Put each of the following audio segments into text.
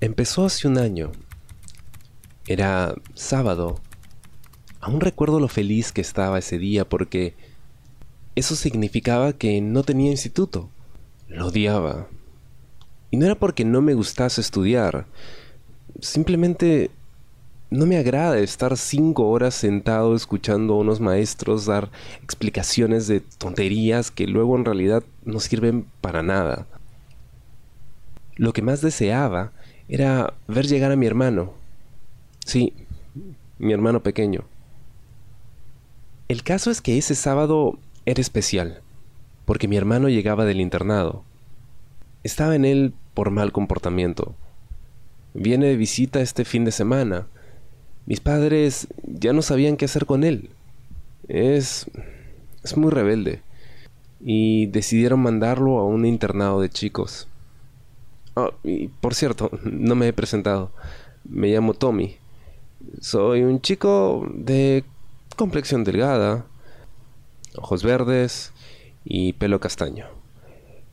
Empezó hace un año. Era sábado. Aún recuerdo lo feliz que estaba ese día porque eso significaba que no tenía instituto. Lo odiaba. Y no era porque no me gustase estudiar. Simplemente no me agrada estar cinco horas sentado escuchando a unos maestros dar explicaciones de tonterías que luego en realidad no sirven para nada. Lo que más deseaba era ver llegar a mi hermano. Sí, mi hermano pequeño. El caso es que ese sábado era especial, porque mi hermano llegaba del internado. Estaba en él por mal comportamiento. Viene de visita este fin de semana. Mis padres ya no sabían qué hacer con él. Es... es muy rebelde. Y decidieron mandarlo a un internado de chicos. Y por cierto, no me he presentado. Me llamo Tommy. Soy un chico de complexión delgada, ojos verdes y pelo castaño.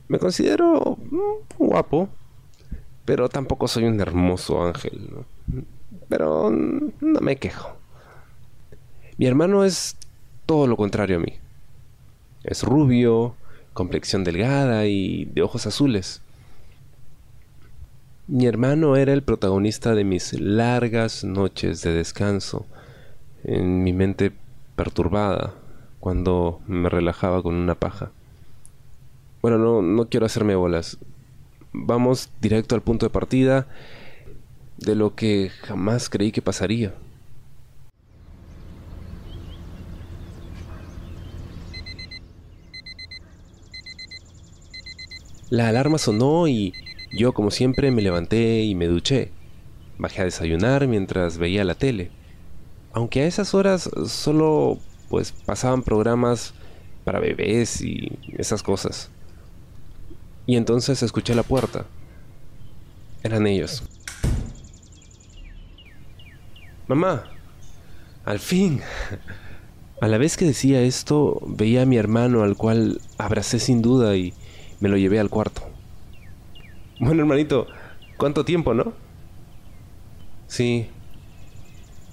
Me considero mm, guapo, pero tampoco soy un hermoso ángel. Pero no me quejo. Mi hermano es todo lo contrario a mí. Es rubio, complexión delgada y de ojos azules. Mi hermano era el protagonista de mis largas noches de descanso, en mi mente perturbada, cuando me relajaba con una paja. Bueno, no, no quiero hacerme bolas. Vamos directo al punto de partida de lo que jamás creí que pasaría. La alarma sonó y yo, como siempre, me levanté y me duché. Bajé a desayunar mientras veía la tele. Aunque a esas horas solo pues pasaban programas para bebés y esas cosas. Y entonces escuché la puerta. Eran ellos. Mamá, al fin. A la vez que decía esto, veía a mi hermano al cual abracé sin duda y me lo llevé al cuarto. Bueno, hermanito, ¿cuánto tiempo, no? Sí.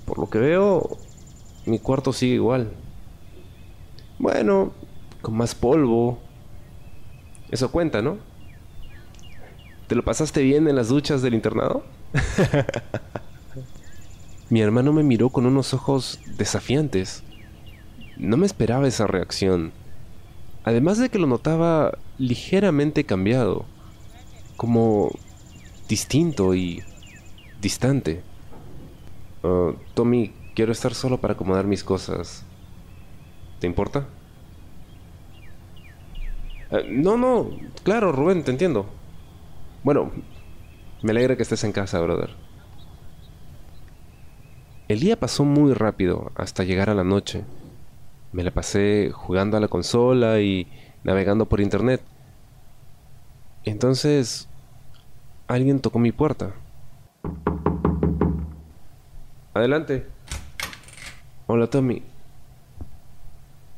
Por lo que veo, mi cuarto sigue igual. Bueno, con más polvo. Eso cuenta, ¿no? ¿Te lo pasaste bien en las duchas del internado? Mi hermano me miró con unos ojos desafiantes. No me esperaba esa reacción. Además de que lo notaba ligeramente cambiado, como distinto y distante. Uh, Tommy, quiero estar solo para acomodar mis cosas. ¿Te importa? Uh, no, no, claro, Rubén, te entiendo. Bueno, me alegra que estés en casa, brother. El día pasó muy rápido hasta llegar a la noche. Me la pasé jugando a la consola y navegando por internet. Entonces, alguien tocó mi puerta. Adelante. Hola Tommy.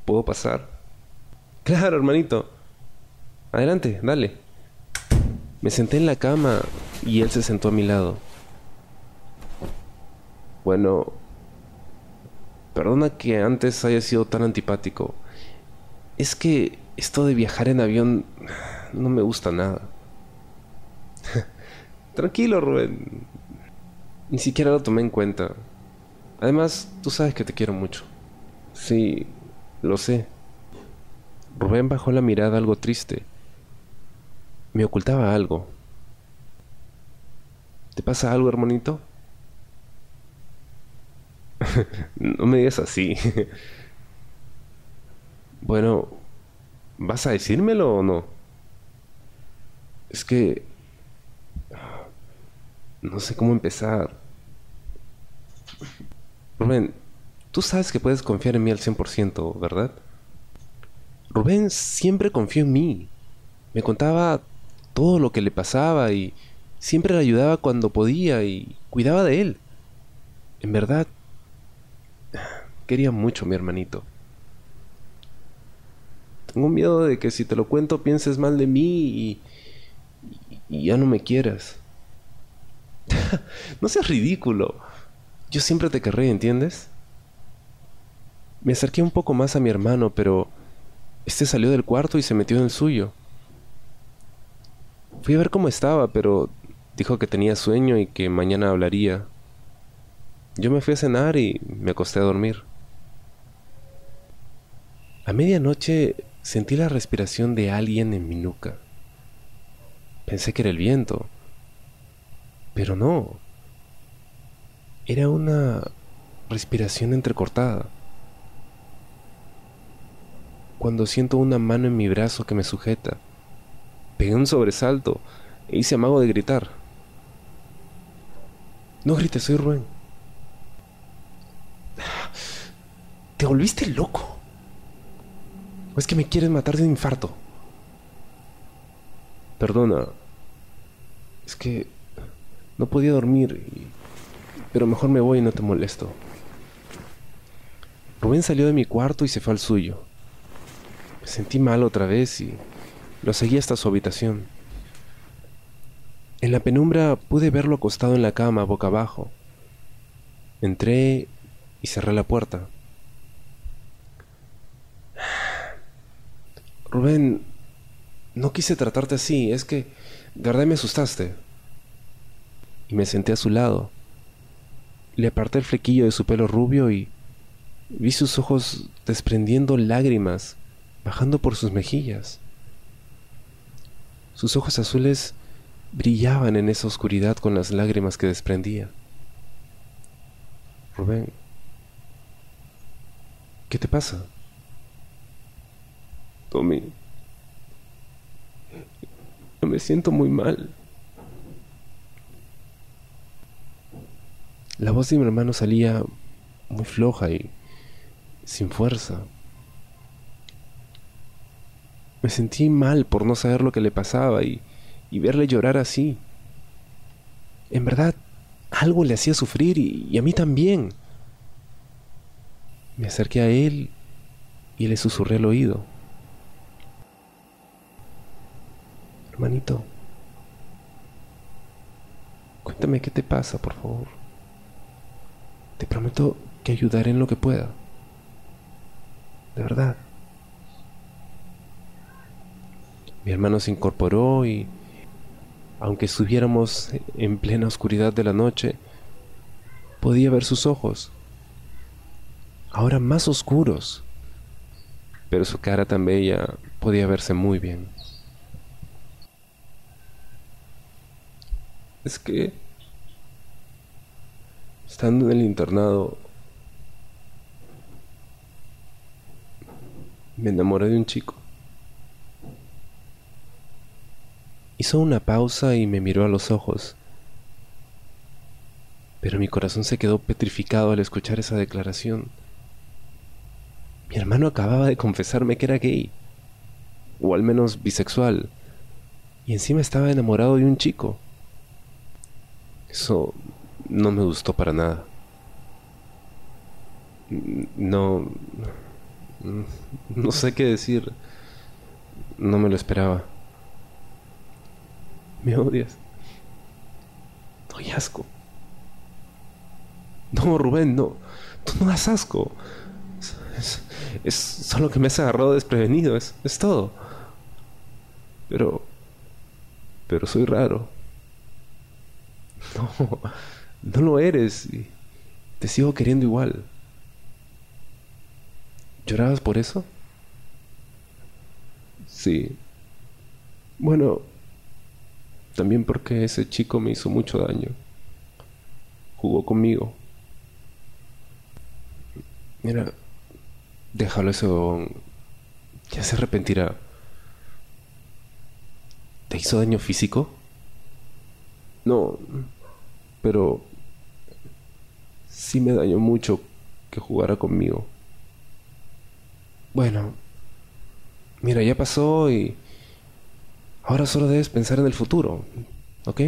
¿Puedo pasar? Claro, hermanito. Adelante, dale. Me senté en la cama y él se sentó a mi lado. Bueno, perdona que antes haya sido tan antipático. Es que esto de viajar en avión no me gusta nada. Tranquilo, Rubén. Ni siquiera lo tomé en cuenta. Además, tú sabes que te quiero mucho. Sí, lo sé. Rubén bajó la mirada algo triste me ocultaba algo. ¿Te pasa algo, hermanito? no me digas así. bueno, ¿vas a decírmelo o no? Es que... No sé cómo empezar. Rubén, tú sabes que puedes confiar en mí al 100%, ¿verdad? Rubén siempre confió en mí. Me contaba todo lo que le pasaba y siempre le ayudaba cuando podía y cuidaba de él. En verdad, quería mucho a mi hermanito. Tengo miedo de que si te lo cuento pienses mal de mí y, y ya no me quieras. no seas ridículo. Yo siempre te querré, ¿entiendes? Me acerqué un poco más a mi hermano, pero este salió del cuarto y se metió en el suyo. Fui a ver cómo estaba, pero dijo que tenía sueño y que mañana hablaría. Yo me fui a cenar y me acosté a dormir. A medianoche sentí la respiración de alguien en mi nuca. Pensé que era el viento, pero no. Era una respiración entrecortada. Cuando siento una mano en mi brazo que me sujeta, pegué un sobresalto e hice amago de gritar. No grites, soy Rubén. ¿Te volviste loco? ¿O es que me quieres matar de un infarto? Perdona. Es que no podía dormir, pero mejor me voy y no te molesto. Rubén salió de mi cuarto y se fue al suyo. Me sentí mal otra vez y lo seguí hasta su habitación. En la penumbra pude verlo acostado en la cama, boca abajo. Entré y cerré la puerta. Rubén, no quise tratarte así, es que de verdad me asustaste. Y me senté a su lado. Le aparté el flequillo de su pelo rubio y vi sus ojos desprendiendo lágrimas bajando por sus mejillas. Sus ojos azules brillaban en esa oscuridad con las lágrimas que desprendía. Rubén, ¿qué te pasa? Tommy, me siento muy mal. La voz de mi hermano salía muy floja y sin fuerza. Me sentí mal por no saber lo que le pasaba y, verle llorar así. En verdad, algo le hacía sufrir y, y a mí también. Me acerqué a él y le susurré al oído. Hermanito, cuéntame qué te pasa, por favor. Te prometo que ayudaré en lo que pueda. De verdad. Mi hermano se incorporó y, aunque estuviéramos en plena oscuridad de la noche, podía ver sus ojos, ahora más oscuros, pero su cara tan bella podía verse muy bien. Es que, estando en el internado, me enamoré de un chico. Hizo una pausa y me miró a los ojos. Pero mi corazón se quedó petrificado al escuchar esa declaración. Mi hermano acababa de confesarme que era gay, o al menos bisexual, y encima estaba enamorado de un chico. Eso no me gustó para nada. No... No sé qué decir. No me lo esperaba. Me odias. Doy asco. No, Rubén, no. Tú no das asco. Es, solo que me has agarrado desprevenido, es, es todo. Pero... Pero soy raro. No, no lo eres. Te sigo queriendo igual. ¿Llorabas por eso? Sí. Bueno, también porque ese chico me hizo mucho daño. Jugó conmigo. Mira, déjalo eso. Ya se arrepentirá. ¿Te hizo daño físico? No, pero sí me dañó mucho que jugara conmigo. Bueno, mira, ya pasó y Ahora solo debes pensar en el futuro, ¿ok?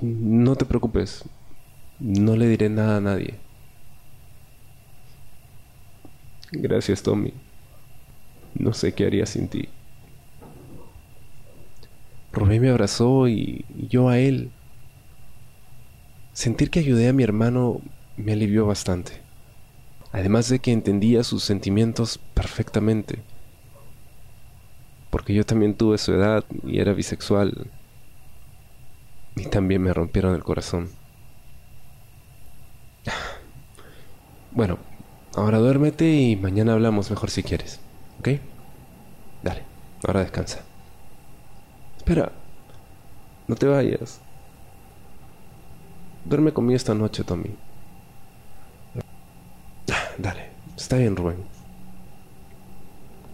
No te preocupes, no le diré nada a nadie. Gracias, Tommy. No sé qué haría sin ti. Rubén me abrazó y yo a él. Sentir que ayudé a mi hermano me alivió bastante. Además de que entendía sus sentimientos perfectamente. Porque yo también tuve su edad y era bisexual. Y también me rompieron el corazón. Bueno, ahora duérmete y mañana hablamos mejor si quieres. ¿Ok? Dale, ahora descansa. Espera, no te vayas. Duerme conmigo esta noche, Tommy. Dale, está bien, Rubén.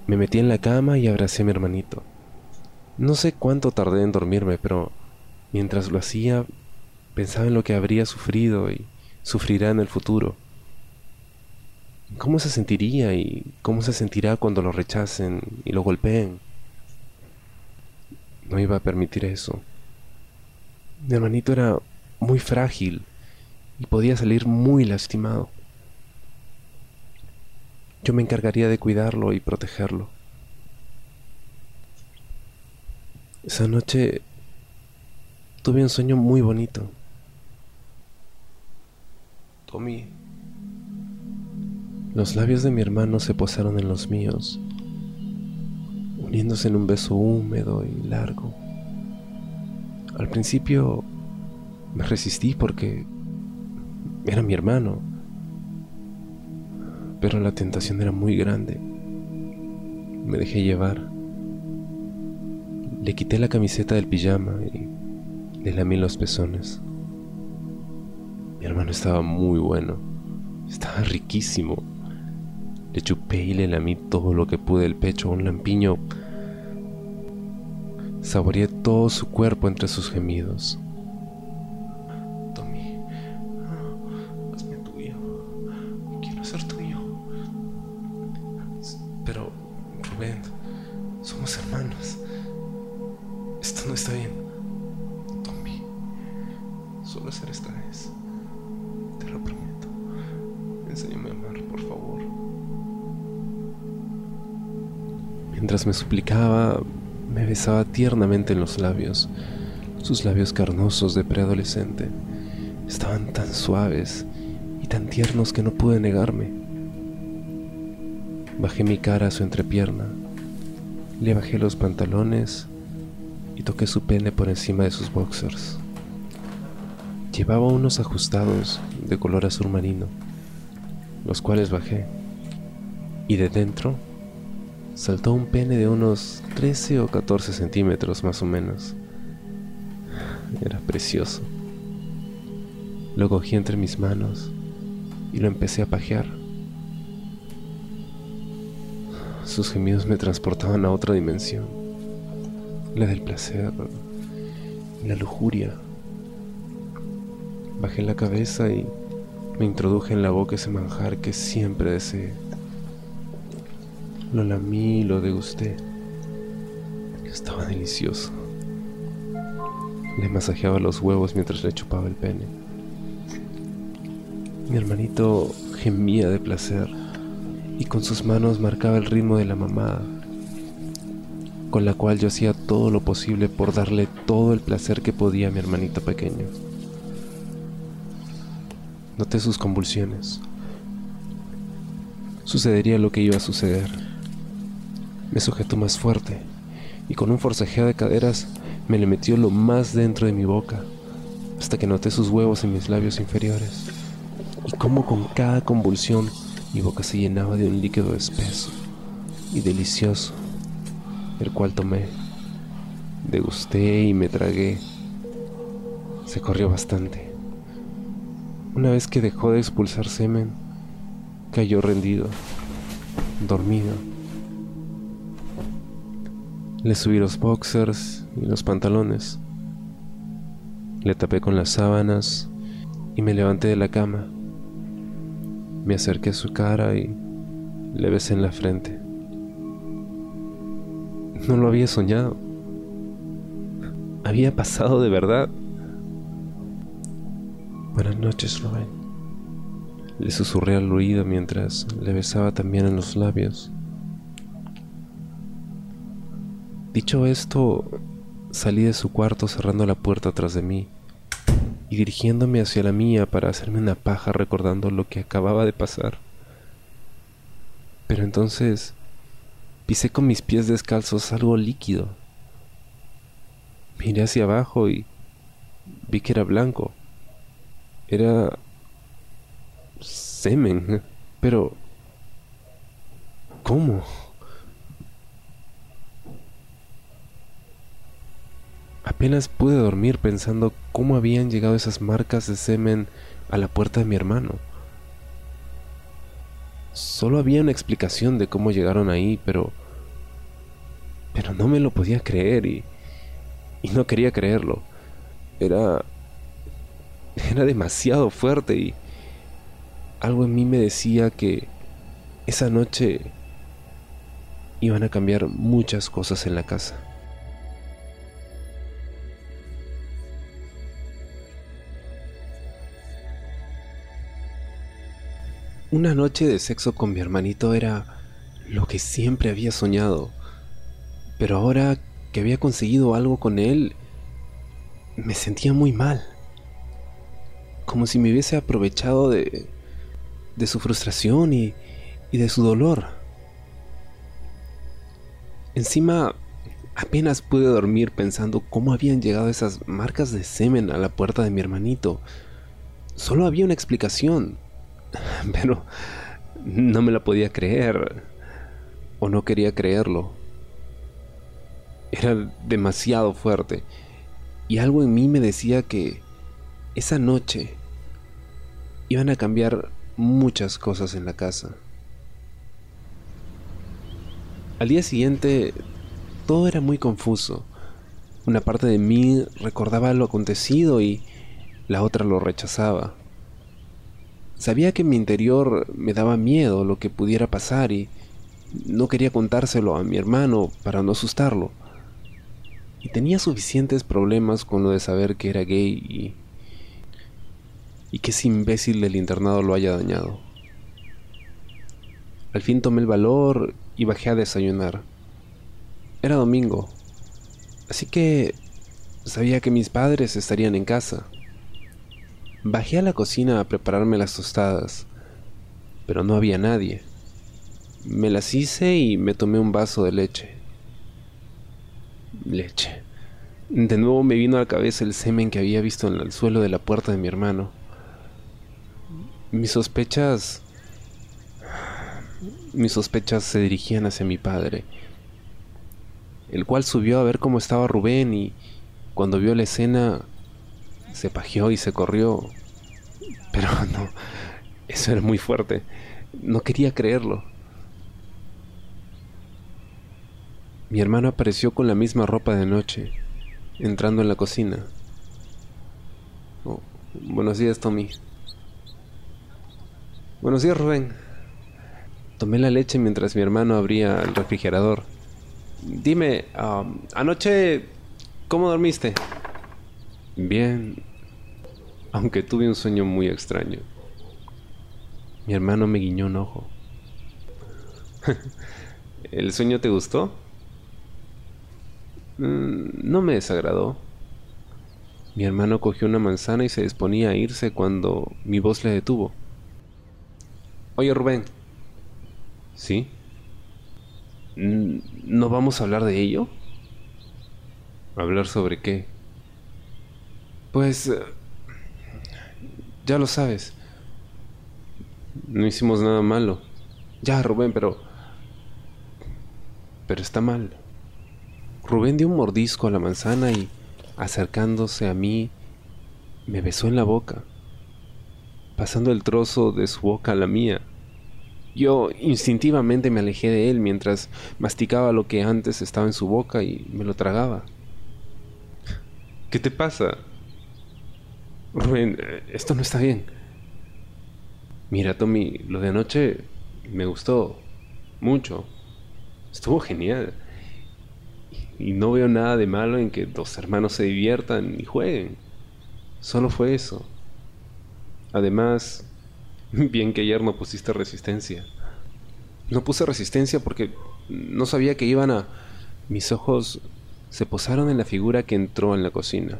Me metí en la cama y abracé a mi hermanito. No sé cuánto tardé en dormirme, pero mientras lo hacía, pensaba en lo que habría sufrido y sufrirá en el futuro. ¿Cómo se sentiría y cómo se sentirá cuando lo rechacen y lo golpeen? No iba a permitir eso. Mi hermanito era muy frágil y podía salir muy lastimado. Yo me encargaría de cuidarlo y protegerlo. Esa noche tuve un sueño muy bonito. Tommy. Los labios de mi hermano se posaron en los míos, uniéndose en un beso húmedo y largo. Al principio me resistí porque era mi hermano, pero la tentación era muy grande. Me dejé llevar. Le quité la camiseta del pijama y le lamí los pezones. Mi hermano estaba muy bueno, estaba riquísimo. Le chupé y le lamí todo lo que pude el pecho un lampiño. Saboreé todo su cuerpo entre sus gemidos. Mientras me suplicaba, me besaba tiernamente en los labios. Sus labios carnosos de preadolescente estaban tan suaves y tan tiernos que no pude negarme. Bajé mi cara a su entrepierna, le bajé los pantalones y toqué su pene por encima de sus boxers. Llevaba unos ajustados de color azul marino, los cuales bajé, y de dentro saltó un pene de unos 13 o 14 centímetros más o menos. Era precioso. Lo cogí entre mis manos y lo empecé a pajear. Sus gemidos me transportaban a otra dimensión, la del placer, la lujuria. Bajé la cabeza y me introduje en la boca ese manjar que siempre deseé. Lo lamí y lo degusté. Estaba delicioso. Le masajeaba los huevos mientras le chupaba el pene. Mi hermanito gemía de placer y con sus manos marcaba el ritmo de la mamada, con la cual yo hacía todo lo posible por darle todo el placer que podía a mi hermanito pequeño. Noté sus convulsiones. Sucedería lo que iba a suceder. Me sujetó más fuerte y con un forcejeo de caderas me le metió lo más dentro de mi boca hasta que noté sus huevos en mis labios inferiores y cómo con cada convulsión mi boca se llenaba de un líquido espeso y delicioso, el cual tomé, degusté y me tragué. Se corrió bastante. Una vez que dejó de expulsar semen, cayó rendido, dormido le subí los boxers y los pantalones. Le tapé con las sábanas y me levanté de la cama. Me acerqué a su cara y le besé en la frente. No lo había soñado. Había pasado de verdad. Buenas noches, Rubén. Le susurré al oído mientras le besaba también en los labios. Dicho esto, salí de su cuarto cerrando la puerta tras de mí y dirigiéndome hacia la mía para hacerme una paja recordando lo que acababa de pasar. Pero entonces pisé con mis pies descalzos algo líquido. Miré hacia abajo y vi que era blanco. Era semen, pero ¿cómo? Apenas pude dormir pensando cómo habían llegado esas marcas de semen a la puerta de mi hermano. Solo había una explicación de cómo llegaron ahí, pero... Pero no me lo podía creer y... Y no quería creerlo. Era... Era demasiado fuerte y... Algo en mí me decía que... Esa noche... Iban a cambiar muchas cosas en la casa. Una noche de sexo con mi hermanito era lo que siempre había soñado. Pero ahora que había conseguido algo con él, me sentía muy mal. Como si me hubiese aprovechado de, de su frustración y, y de su dolor. Encima, apenas pude dormir pensando cómo habían llegado esas marcas de semen a la puerta de mi hermanito. Solo había una explicación pero no me la podía creer o no quería creerlo. Era demasiado fuerte y algo en mí me decía que esa noche iban a cambiar muchas cosas en la casa. Al día siguiente todo era muy confuso. Una parte de mí recordaba lo acontecido y la otra lo rechazaba. Sabía que en mi interior me daba miedo lo que pudiera pasar y no quería contárselo a mi hermano para no asustarlo. Y tenía suficientes problemas con lo de saber que era gay y, y que ese imbécil del internado lo haya dañado. Al fin tomé el valor y bajé a desayunar. Era domingo, así que sabía que mis padres estarían en casa. Bajé a la cocina a prepararme las tostadas, pero no había nadie. Me las hice y me tomé un vaso de leche. Leche. De nuevo me vino a la cabeza el semen que había visto en el suelo de la puerta de mi hermano. Mis sospechas... Mis sospechas se dirigían hacia mi padre, el cual subió a ver cómo estaba Rubén y cuando vio la escena se pajeó y se corrió. Pero no, eso era muy fuerte. No quería creerlo. Mi hermano apareció con la misma ropa de noche, entrando en la cocina. Oh, buenos días, Tommy. Buenos días, Rubén. Tomé la leche mientras mi hermano abría el refrigerador. Dime, um, anoche, ¿cómo dormiste? Bien, aunque tuve un sueño muy extraño. Mi hermano me guiñó un ojo. ¿El sueño te gustó? Mm, no me desagradó. Mi hermano cogió una manzana y se disponía a irse cuando mi voz le detuvo. Oye Rubén. ¿Sí? ¿No vamos a hablar de ello? ¿Hablar sobre qué? Pues... Eh, ya lo sabes. No hicimos nada malo. Ya, Rubén, pero... Pero está mal. Rubén dio un mordisco a la manzana y, acercándose a mí, me besó en la boca, pasando el trozo de su boca a la mía. Yo instintivamente me alejé de él mientras masticaba lo que antes estaba en su boca y me lo tragaba. ¿Qué te pasa? Rubén, esto no está bien. Mira, Tommy, lo de anoche me gustó mucho. Estuvo genial. Y no veo nada de malo en que dos hermanos se diviertan y jueguen. Solo fue eso. Además, bien que ayer no pusiste resistencia. No puse resistencia porque no sabía que iban a... Mis ojos se posaron en la figura que entró en la cocina.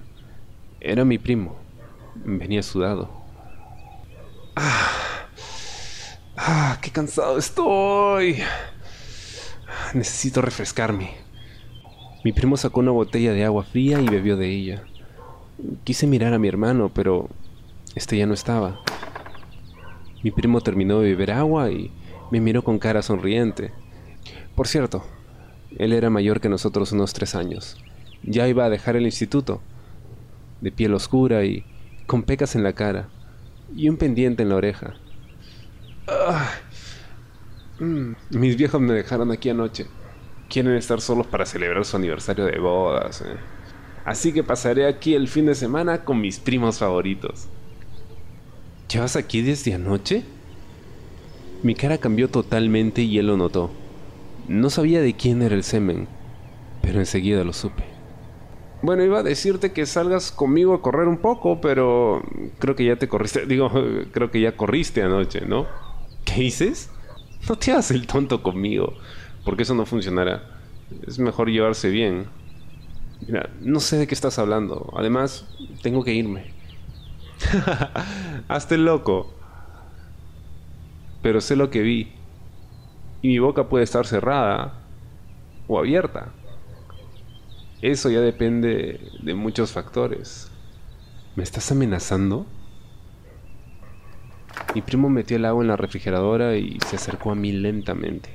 Era mi primo. Venía sudado. ¡Ah! ¡Ah! ¡Qué cansado estoy! Necesito refrescarme. Mi primo sacó una botella de agua fría y bebió de ella. Quise mirar a mi hermano, pero este ya no estaba. Mi primo terminó de beber agua y me miró con cara sonriente. Por cierto, él era mayor que nosotros unos tres años. Ya iba a dejar el instituto, de piel oscura y con pecas en la cara, y un pendiente en la oreja. Ah. Mm, mis viejos me dejaron aquí anoche. Quieren estar solos para celebrar su aniversario de bodas. Eh. Así que pasaré aquí el fin de semana con mis primos favoritos. ¿Llevas aquí desde anoche? Mi cara cambió totalmente y él lo notó. No sabía de quién era el semen, pero enseguida lo supe. Bueno, iba a decirte que salgas conmigo a correr un poco, pero creo que ya te corriste. Digo, creo que ya corriste anoche, ¿no? ¿Qué dices? No te hagas el tonto conmigo, porque eso no funcionará. Es mejor llevarse bien. Mira, no sé de qué estás hablando. Además, tengo que irme. Hazte loco. Pero sé lo que vi. Y mi boca puede estar cerrada o abierta. Eso ya depende de muchos factores. ¿Me estás amenazando? Mi primo metió el agua en la refrigeradora y se acercó a mí lentamente.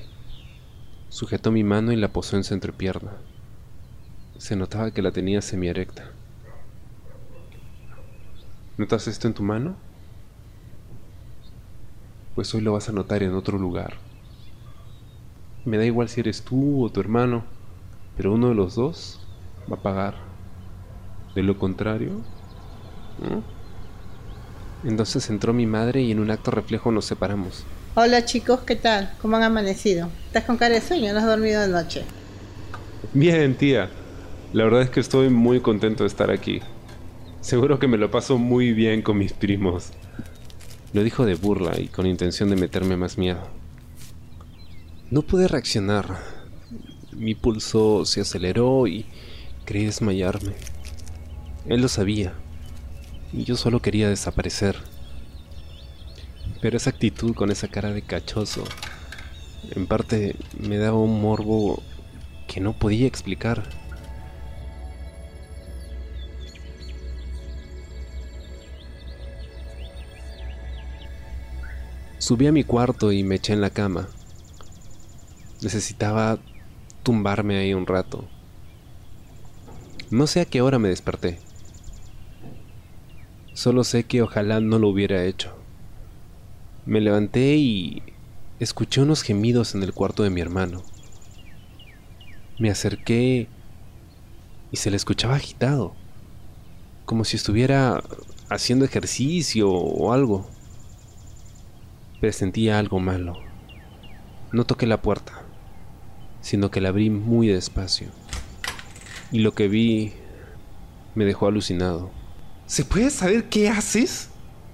Sujetó mi mano y la posó en su entrepierna. Se notaba que la tenía semierecta. ¿Notas esto en tu mano? Pues hoy lo vas a notar en otro lugar. Me da igual si eres tú o tu hermano, pero uno de los dos va a pagar. De lo contrario... Entonces entró mi madre y en un acto reflejo nos separamos. Hola chicos, ¿qué tal? ¿Cómo han amanecido? ¿Estás con cara de sueño? ¿No has dormido de noche? Bien, tía. La verdad es que estoy muy contento de estar aquí. Seguro que me lo paso muy bien con mis primos. Lo dijo de burla y con intención de meterme más miedo. No pude reaccionar. Mi pulso se aceleró y creí desmayarme. Él lo sabía. Y yo solo quería desaparecer. Pero esa actitud con esa cara de cachoso, en parte me daba un morbo que no podía explicar. Subí a mi cuarto y me eché en la cama. Necesitaba tumbarme ahí un rato. No sé a qué hora me desperté. Solo sé que ojalá no lo hubiera hecho. Me levanté y escuché unos gemidos en el cuarto de mi hermano. Me acerqué y se le escuchaba agitado, como si estuviera haciendo ejercicio o algo. Presentía algo malo. No toqué la puerta, sino que la abrí muy despacio. Y lo que vi me dejó alucinado. ¿Se puede saber qué haces?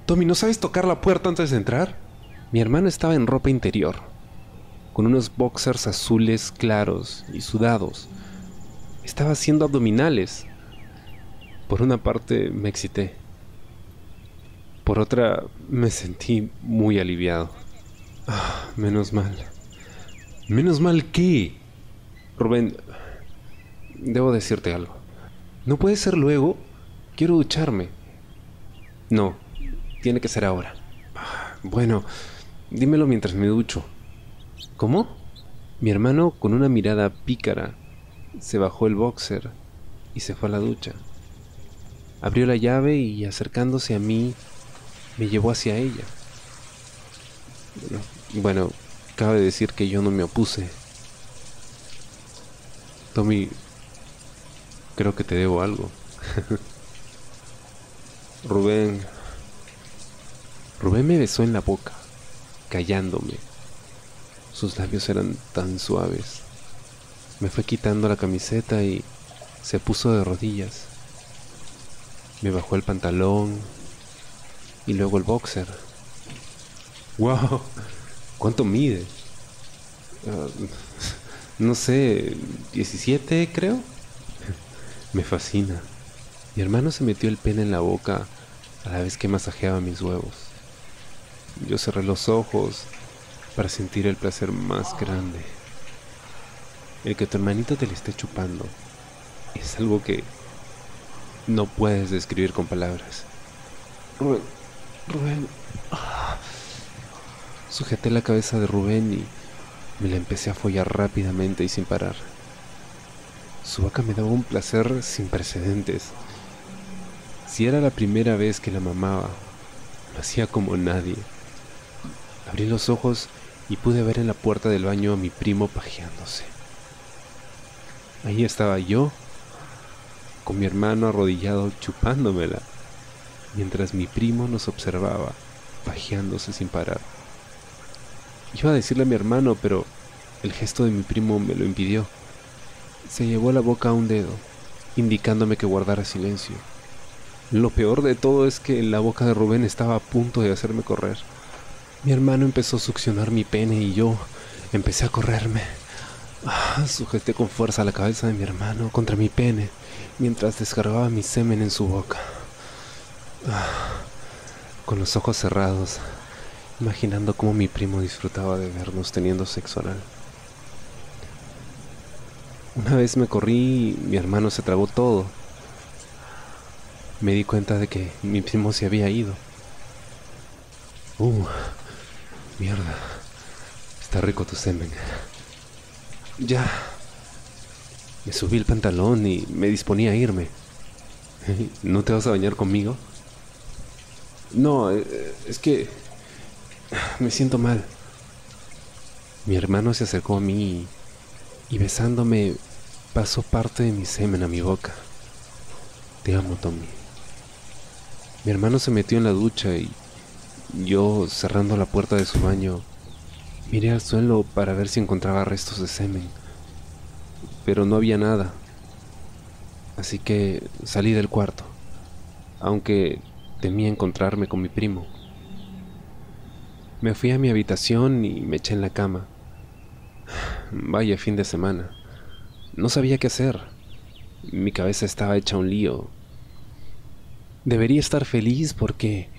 Tommy, ¿no sabes tocar la puerta antes de entrar? Mi hermano estaba en ropa interior, con unos boxers azules claros y sudados. Estaba haciendo abdominales. Por una parte me excité. Por otra me sentí muy aliviado. Ah, menos mal. ¿Menos mal qué? Rubén, debo decirte algo. ¿No puede ser luego? Quiero ducharme. No, tiene que ser ahora. Bueno, dímelo mientras me ducho. ¿Cómo? Mi hermano, con una mirada pícara, se bajó el boxer y se fue a la ducha. Abrió la llave y acercándose a mí, me llevó hacia ella. Bueno, cabe decir que yo no me opuse. Tommy, creo que te debo algo. Rubén. Rubén me besó en la boca, callándome. Sus labios eran tan suaves. Me fue quitando la camiseta y se puso de rodillas. Me bajó el pantalón y luego el boxer. ¡Wow! ¿Cuánto mide? Ah, no sé, 17 creo. Me fascina. Mi hermano se metió el pene en la boca a la vez que masajeaba mis huevos. Yo cerré los ojos para sentir el placer más grande. El que tu hermanito te le esté chupando es algo que no puedes describir con palabras. Rubén, Rubén. Sujeté la cabeza de Rubén y me la empecé a follar rápidamente y sin parar. Su boca me daba un placer sin precedentes. Si era la primera vez que la mamaba, lo hacía como nadie. Abrí los ojos y pude ver en la puerta del baño a mi primo pajeándose. Ahí estaba yo, con mi hermano arrodillado chupándomela, mientras mi primo nos observaba, pajeándose sin parar. Iba a decirle a mi hermano, pero el gesto de mi primo me lo impidió. Se llevó la boca a un dedo, indicándome que guardara silencio. Lo peor de todo es que la boca de Rubén estaba a punto de hacerme correr. Mi hermano empezó a succionar mi pene y yo empecé a correrme. Ah, sujeté con fuerza la cabeza de mi hermano contra mi pene mientras descargaba mi semen en su boca. Ah, con los ojos cerrados, imaginando cómo mi primo disfrutaba de vernos teniendo sexo oral. Una vez me corrí y mi hermano se tragó todo. Me di cuenta de que mi primo se había ido. Uh, mierda. Está rico tu semen. Ya. Me subí el pantalón y me disponía a irme. ¿No te vas a bañar conmigo? No, eh, es que me siento mal. Mi hermano se acercó a mí y besándome pasó parte de mi semen a mi boca. Te amo, Tommy. Mi hermano se metió en la ducha y yo, cerrando la puerta de su baño, miré al suelo para ver si encontraba restos de semen, pero no había nada. Así que salí del cuarto, aunque temía encontrarme con mi primo. Me fui a mi habitación y me eché en la cama. Vaya fin de semana. No sabía qué hacer. Mi cabeza estaba hecha un lío. Debería estar feliz porque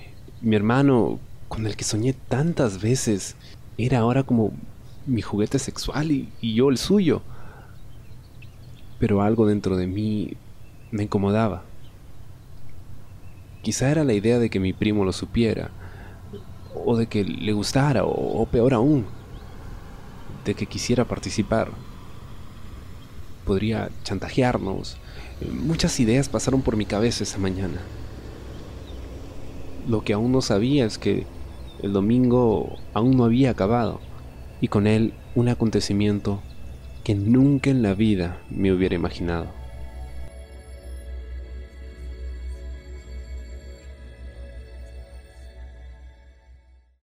mi hermano, con el que soñé tantas veces, era ahora como mi juguete sexual y, y yo el suyo. Pero algo dentro de mí me incomodaba. Quizá era la idea de que mi primo lo supiera o de que le gustara, o, peor aún, que quisiera participar. Podría chantajearnos. Muchas ideas pasaron por mi cabeza esa mañana. Lo que aún no sabía es que el domingo aún no había acabado y con él un acontecimiento que nunca en la vida me hubiera imaginado.